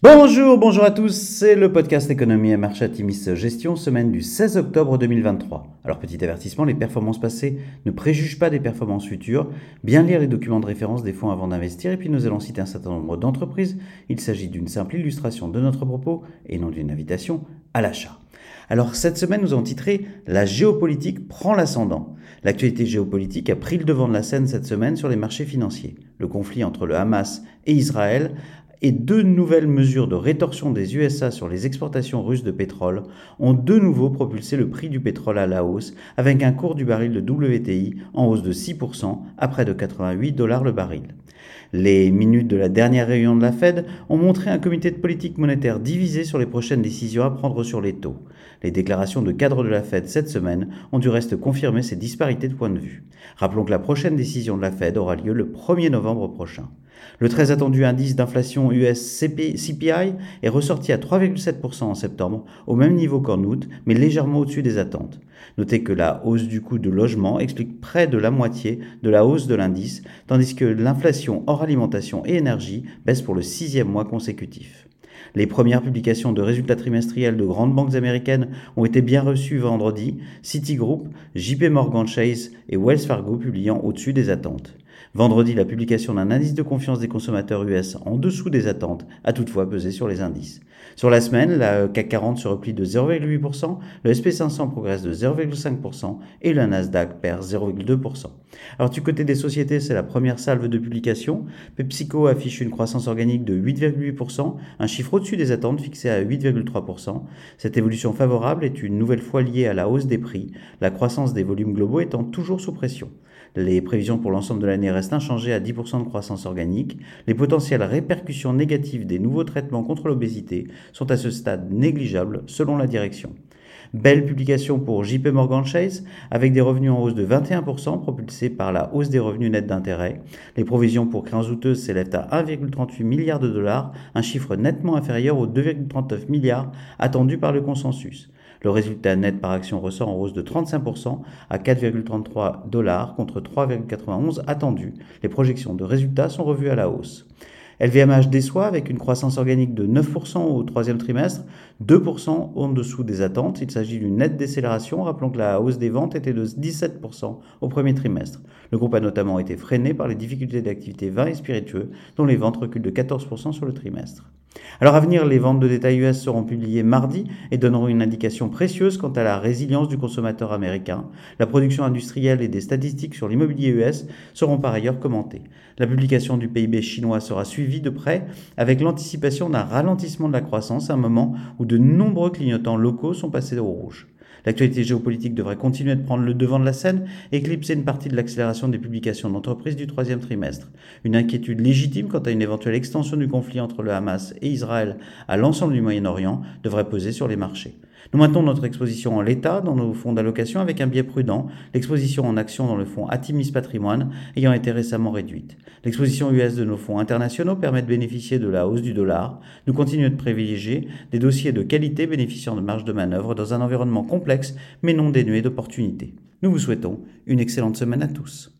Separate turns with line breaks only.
Bonjour, bonjour à tous, c'est le podcast Économie et Marché Atimis Gestion, semaine du 16 octobre 2023. Alors petit avertissement, les performances passées ne préjugent pas des performances futures. Bien lire les documents de référence des fonds avant d'investir et puis nous allons citer un certain nombre d'entreprises. Il s'agit d'une simple illustration de notre propos et non d'une invitation à l'achat. Alors cette semaine nous avons titré La géopolitique prend l'ascendant. L'actualité géopolitique a pris le devant de la scène cette semaine sur les marchés financiers. Le conflit entre le Hamas et Israël et deux nouvelles mesures de rétorsion des USA sur les exportations russes de pétrole ont de nouveau propulsé le prix du pétrole à la hausse, avec un cours du baril de WTI en hausse de 6% à près de 88 dollars le baril. Les minutes de la dernière réunion de la Fed ont montré un comité de politique monétaire divisé sur les prochaines décisions à prendre sur les taux. Les déclarations de cadre de la Fed cette semaine ont du reste confirmé ces disparités de point de vue. Rappelons que la prochaine décision de la Fed aura lieu le 1er novembre prochain. Le très attendu indice d'inflation US CPI est ressorti à 3,7% en septembre, au même niveau qu'en août, mais légèrement au-dessus des attentes. Notez que la hausse du coût de logement explique près de la moitié de la hausse de l'indice, tandis que l'inflation hors alimentation et énergie baisse pour le sixième mois consécutif. Les premières publications de résultats trimestriels de grandes banques américaines ont été bien reçues vendredi, Citigroup, JP Morgan Chase et Wells Fargo publiant au-dessus des attentes. Vendredi, la publication d'un indice de confiance des consommateurs US en dessous des attentes a toutefois pesé sur les indices. Sur la semaine, la CAC 40 se replie de 0,8%, le SP500 progresse de 0,5% et le Nasdaq perd 0,2%. Alors du côté des sociétés, c'est la première salve de publication. PepsiCo affiche une croissance organique de 8,8%, un chiffre au-dessus des attentes fixé à 8,3%. Cette évolution favorable est une nouvelle fois liée à la hausse des prix, la croissance des volumes globaux étant toujours sous pression. Les prévisions pour l'ensemble de l'année restent inchangées à 10% de croissance organique. Les potentielles répercussions négatives des nouveaux traitements contre l'obésité sont à ce stade négligeables selon la direction. Belle publication pour JP Morgan Chase, avec des revenus en hausse de 21%, propulsés par la hausse des revenus nets d'intérêt. Les provisions pour créances douteuses s'élèvent à 1,38 milliard de dollars, un chiffre nettement inférieur aux 2,39 milliards attendus par le consensus. Le résultat net par action ressort en hausse de 35% à 4,33 dollars contre 3,91 attendus. Les projections de résultats sont revues à la hausse. LVMH déçoit avec une croissance organique de 9% au troisième trimestre, 2% en dessous des attentes. Il s'agit d'une nette décélération, rappelons que la hausse des ventes était de 17% au premier trimestre. Le groupe a notamment été freiné par les difficultés d'activité vin et spiritueux, dont les ventes reculent de 14% sur le trimestre. Alors à venir, les ventes de détail US seront publiées mardi et donneront une indication précieuse quant à la résilience du consommateur américain. La production industrielle et des statistiques sur l'immobilier US seront par ailleurs commentées. La publication du PIB chinois sera suivie de près avec l'anticipation d'un ralentissement de la croissance à un moment où de nombreux clignotants locaux sont passés au rouge. L'actualité géopolitique devrait continuer de prendre le devant de la scène, éclipser une partie de l'accélération des publications d'entreprises du troisième trimestre. Une inquiétude légitime quant à une éventuelle extension du conflit entre le Hamas et Israël à l'ensemble du Moyen-Orient devrait peser sur les marchés. Nous maintenons notre exposition en l'état dans nos fonds d'allocation avec un biais prudent, l'exposition en actions dans le fonds Atimis Patrimoine ayant été récemment réduite. L'exposition US de nos fonds internationaux permet de bénéficier de la hausse du dollar. Nous continuons de privilégier des dossiers de qualité bénéficiant de marge de manœuvre dans un environnement complexe mais non dénué d'opportunités. Nous vous souhaitons une excellente semaine à tous.